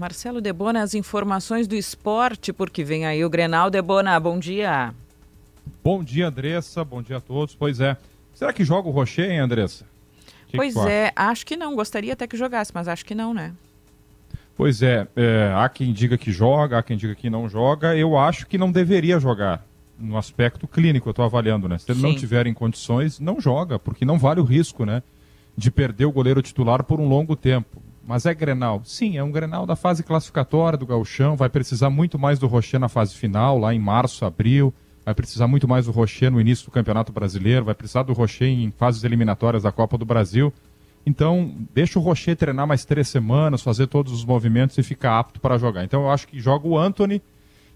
Marcelo Debona, as informações do esporte, porque vem aí o Grenal. Debona, bom dia. Bom dia, Andressa. Bom dia a todos. Pois é. Será que joga o Rocher, hein, Andressa? Que pois que é, acho que não. Gostaria até que jogasse, mas acho que não, né? Pois é, é, há quem diga que joga, há quem diga que não joga. Eu acho que não deveria jogar. No aspecto clínico, eu estou avaliando, né? Se ele Sim. não tiver em condições, não joga, porque não vale o risco, né? De perder o goleiro titular por um longo tempo. Mas é Grenal? Sim, é um Grenal da fase classificatória do Gauchão. Vai precisar muito mais do Rocher na fase final, lá em março, abril. Vai precisar muito mais do Rocher no início do Campeonato Brasileiro. Vai precisar do Rocher em fases eliminatórias da Copa do Brasil. Então, deixa o Rocher treinar mais três semanas, fazer todos os movimentos e ficar apto para jogar. Então, eu acho que joga o Anthony,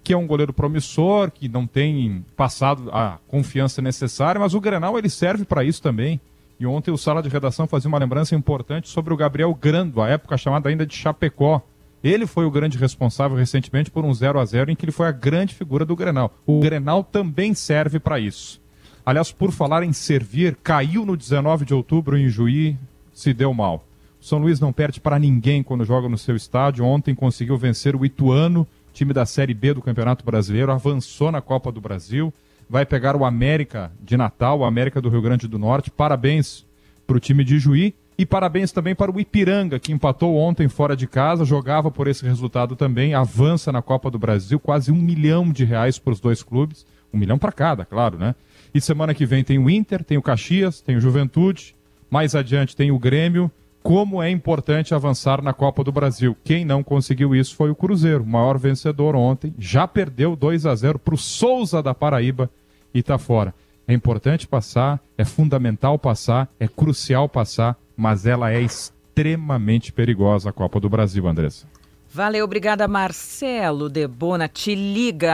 que é um goleiro promissor, que não tem passado a confiança necessária, mas o Grenal ele serve para isso também. E ontem o Sala de Redação fazia uma lembrança importante sobre o Gabriel Grando, a época chamada ainda de Chapecó. Ele foi o grande responsável recentemente por um 0 a 0 em que ele foi a grande figura do Grenal. O Grenal também serve para isso. Aliás, por falar em servir, caiu no 19 de outubro em Juí, se deu mal. O São Luís não perde para ninguém quando joga no seu estádio. Ontem conseguiu vencer o Ituano, time da Série B do Campeonato Brasileiro, avançou na Copa do Brasil vai pegar o América de Natal, o América do Rio Grande do Norte. Parabéns para o time de Juí e parabéns também para o Ipiranga, que empatou ontem fora de casa, jogava por esse resultado também, avança na Copa do Brasil, quase um milhão de reais para os dois clubes, um milhão para cada, claro, né? E semana que vem tem o Inter, tem o Caxias, tem o Juventude, mais adiante tem o Grêmio. Como é importante avançar na Copa do Brasil. Quem não conseguiu isso foi o Cruzeiro, o maior vencedor ontem. Já perdeu 2 a 0 para o Souza da Paraíba e está fora. É importante passar, é fundamental passar, é crucial passar, mas ela é extremamente perigosa a Copa do Brasil, Andressa. Valeu, obrigada, Marcelo Debona. Te liga.